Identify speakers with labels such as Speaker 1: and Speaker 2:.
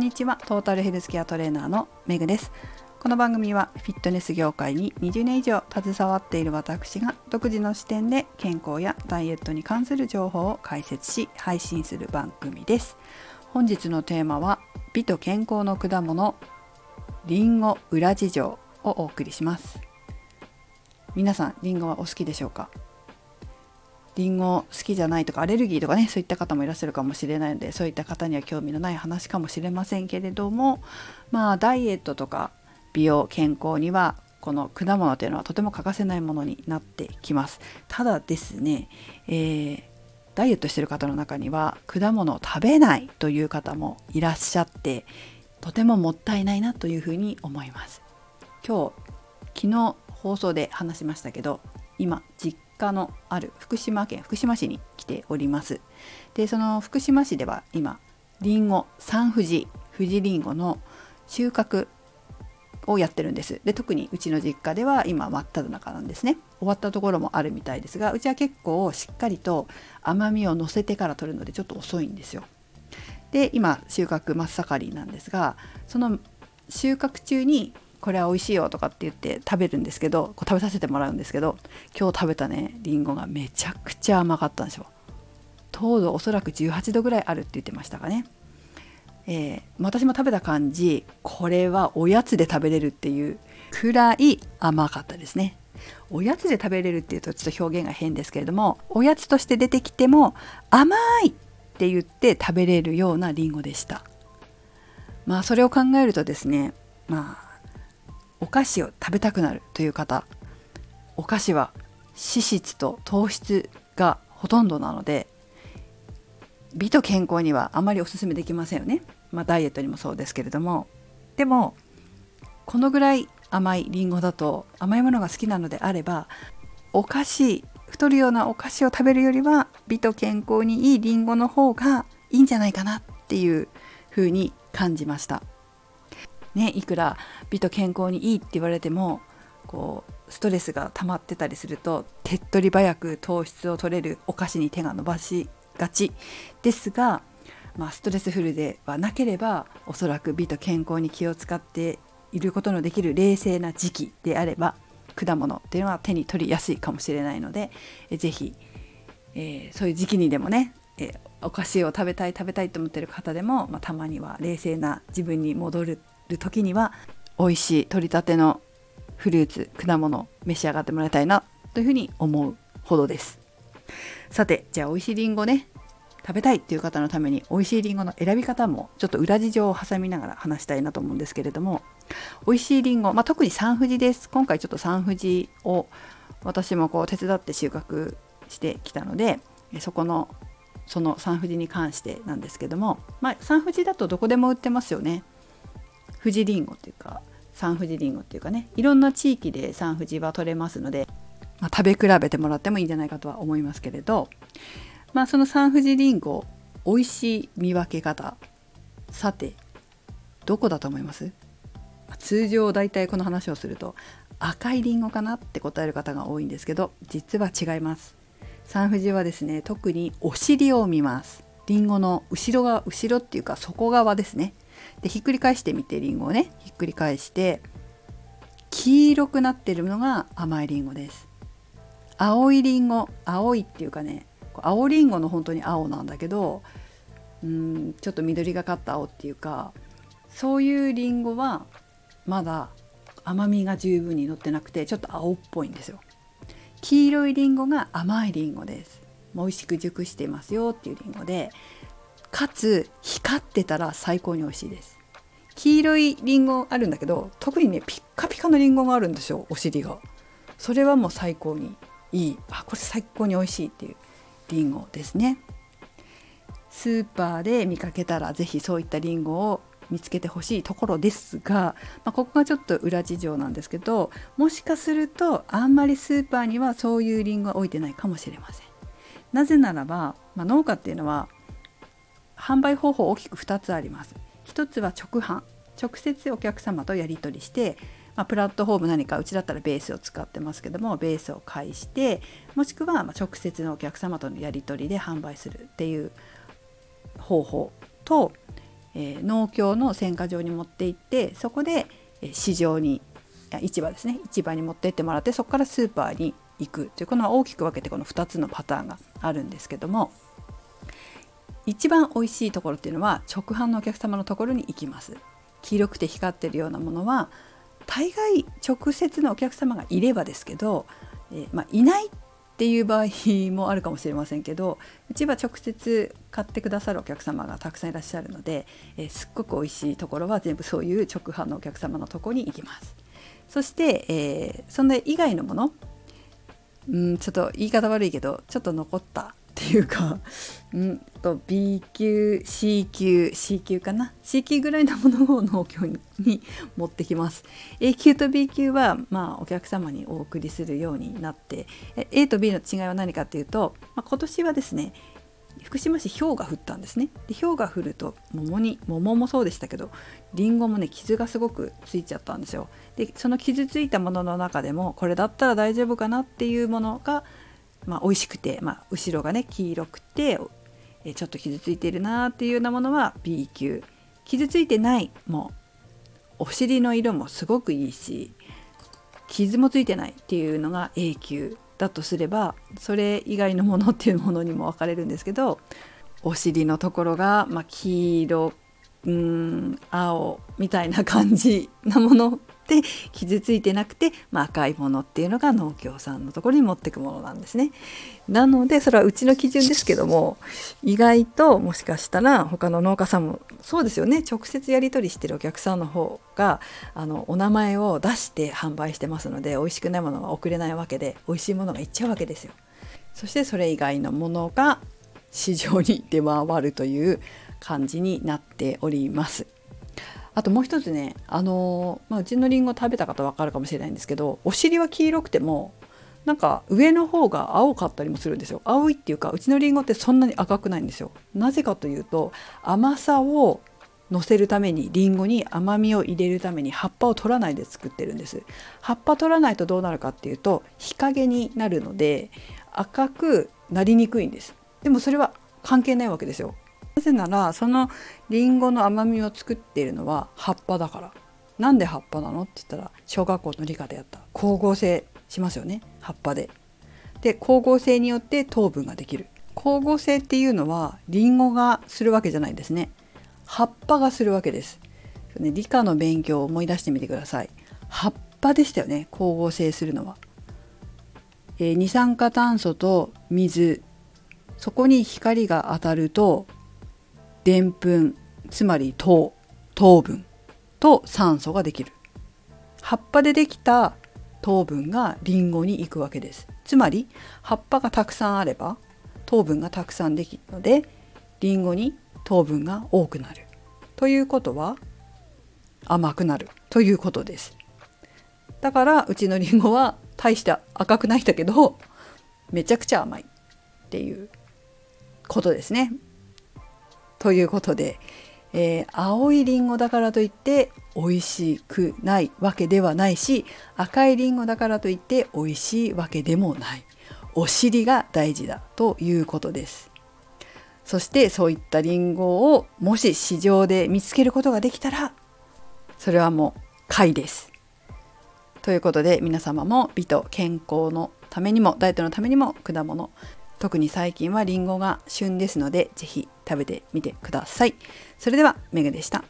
Speaker 1: にちは。トータルヘルスケアトレーナーのメグです。この番組はフィットネス業界に20年以上携わっている私が独自の視点で健康やダイエットに関する情報を解説し配信する番組です。本日のテーマは美と健康の果物リンゴ裏事情をお送りします。皆さんリンゴはお好きでしょうか？りんご好きじゃないとかアレルギーとかねそういった方もいらっしゃるかもしれないのでそういった方には興味のない話かもしれませんけれどもまあダイエットとか美容健康にはこの果物というのはとても欠かせないものになってきます。ただですね、えー、ダイエットしてる方の中には果物を食べないという方もいらっしゃってとてももったいないなというふうに思います。今日昨日放送で話しましたけど今実家のある福島県福島市に来ております。でその福島市では今りんご三富士富士りんごの収穫をやってるんです。で特にうちの実家では今真っ只中なんですね。終わったところもあるみたいですがうちは結構しっかりと甘みを乗せてから取るのでちょっと遅いんですよ。で今収穫真っ盛りなんですがその収穫中にこれは美味しいよとかって言って食べるんですけどこう食べさせてもらうんですけど今日食べたねりんごがめちゃくちゃ甘かったんですよ糖度おそらく18度ぐらいあるって言ってましたかね、えー、私も食べた感じこれはおやつで食べれるっていうくらい甘かったですねおやつで食べれるっていうとちょっと表現が変ですけれどもおやつとして出てきても甘いって言って食べれるようなりんごでしたまあそれを考えるとですねまあお菓子を食べたくなるという方お菓子は脂質と糖質がほとんどなので美と健康にはあまりおすすめできませんよね、まあ、ダイエットにもそうですけれども。でもこのぐらい甘いりんごだと甘いものが好きなのであればお菓子太るようなお菓子を食べるよりは美と健康にいいりんごの方がいいんじゃないかなっていうふうに感じました。ねいくら美と健康にいいって言われてもこうストレスが溜まってたりすると手っ取り早く糖質を取れるお菓子に手が伸ばしがちですが、まあ、ストレスフルではなければおそらく美と健康に気を使っていることのできる冷静な時期であれば果物っていうのは手に取りやすいかもしれないのでえぜひ、えー、そういう時期にでもね、え、お菓子を食べたい食べたいと思ってる方でも、まあ、たまには冷静な自分に戻るる時には美味しい取りたてのフルーツ果物召し上がってもらいたいなというふうに思うほどです。さてじゃあ美味しいりんごね。食べたいっていう方のために美味しいりんごの選び方もちょっと裏事情を挟みながら話したいなと思うんですけれども美味しいりんご、まあ、特に三富士です。今回ちょっと三富士を私もこう手伝って収穫してきたのでそこのその三富士に関してなんですけども、まあ、三富士だとどこでも売ってますよね。富士りんごっていうか三富士りんごっていうかねいろんな地域で三富士は取れますので、まあ、食べ比べてもらってもいいんじゃないかとは思いますけれど、まあ、その三富士りんご美味しい見分け方さてどこだと思います？通常大体この話をすると赤いりんごかなって答える方が多いんですけど実は違います。三富士はですね特にお尻を見ます。りんごの後ろが後ろっていうか底側ですね。でひっくり返してみてりんごをねひっくり返して黄色くなってるのが甘いりんごです。青いりんご青いっていうかね青りんごの本当に青なんだけどうんちょっと緑がかった青っていうかそういうりんごはまだ甘みが十分に乗ってなくてちょっと青っぽいんですよ。黄色いりんごが甘いりんごです。もう美味しく熟してますよっていうりんごでかつ光ってたら最高に美味しいです。黄色いりんごあるんだけど特にねピッカピカのりんごがあるんですよお尻が。それはもう最高にいい。あこれ最高に美味しいっていうりんごですね。スーパーで見かけたら是非そういったりんごを見つけてほしいところですが、まあ、ここがちょっと裏事情なんですけどもしかするとあんまりスーパーにはそういうりんごは置いてないかもしれません。なぜならば、まあ、農家っていうのは販売方法大きく2つあります。1つは直販直接お客様とやり取りして、まあ、プラットフォーム何かうちだったらベースを使ってますけどもベースを介してもしくはま直接のお客様とのやり取りで販売するっていう方法とえー、農協の選果場に持って行ってそこで市場に市場ですね市場に持って行ってもらってそこからスーパーに行くというこの大きく分けてこの2つのパターンがあるんですけども一番美味しいところっていうのは直販のお客様のところに行きます黄色くて光ってるようなものは大概直接のお客様がいればですけど、え、まあ、いないっていう場合もあるかもしれませんけどうちは直接買ってくださるお客様がたくさんいらっしゃるので、え、すっごく美味しいところは全部そういう直販のお客様のとこに行きます。そして、えー、それ以外のものうんちょっと言い方悪いけどちょっと残ったていうか、んと B 級 C 級 C 級かな？C 級ぐらいのものを農協に持ってきます。A 級と B 級はまあお客様にお送りするようになって A と B の違いは何かっていうと、まあ、今年はですね福島市氷が降ったんですね。で氷が降ると桃に桃もそうでしたけどりんごもね傷がすごくついちゃったんですよ。でその傷ついたものの中でもこれだったら大丈夫かなっていうものがまあ、美味しくて、まあ、後ろがね黄色くてえちょっと傷ついてるなっていうようなものは B 級。傷ついてないもうお尻の色もすごくいいし傷もついてないっていうのが A 級だとすればそれ以外のものっていうものにも分かれるんですけどお尻のところが、まあ、黄色うん青みたいな感じなものって傷ついてなくて、まあ、赤いものっていうのが農協さんのところに持ってくものなんですね。なのでそれはうちの基準ですけども意外ともしかしたら他の農家さんもそうですよね直接やり取りしてるお客さんの方があのお名前を出して販売してますので美味しくないものは送れないわけで美味しいものがいっちゃうわけですよ。そしてそれ以外のものが市場に出回るという感じになっております。あともう一つねあのまあ、うちのりんご食べた方分かるかもしれないんですけどお尻は黄色くてもなんか上の方が青かったりもするんですよ。青いっていうかうちのりんごってそんなに赤くないんですよ。なぜかというと甘さを乗せるためにりんごに甘みを入れるために葉っぱを取らないで作ってるんです。葉っぱ取らないとどうなるかっていうと日陰になるので赤くなりにくいんです。でもそれは関係ないわけですよ。なぜならそのりんごの甘みを作っているのは葉っぱだから。なんで葉っぱなのって言ったら小学校の理科でやった光合成しますよね。葉っぱで。で光合成によって糖分ができる。光合成っていうのはりんごがするわけじゃないですね。葉っぱがするわけです、ね、理科の勉強を思い出してみてください。葉っぱでしたよね光合成するのは、えー、二酸化炭素と水。そこに光が当たるとでんぷんつまり糖糖分と酸素ができる。葉っぱでできた糖分がリンゴに行くわけです。つまり葉っぱがたくさんあれば糖分がたくさんできるのでリンゴに糖分が多くなる。ということは甘くなる。ということです。だからうちのリンゴは大して赤くないんだけどめちゃくちゃ甘いっていうことですね。ということで、えー、青いりんごだからといって美味しくないわけではないし赤いりんごだからといって美味しいわけでもない。お尻が大事だということです。そしてそういったりんごをもし市場で見つけることができたらそれはもう貝です。ということで皆様も美と健康のためにもダイエットのためにも果物特に最近はりんごが旬ですので是非食べてみてください。それではメグでした。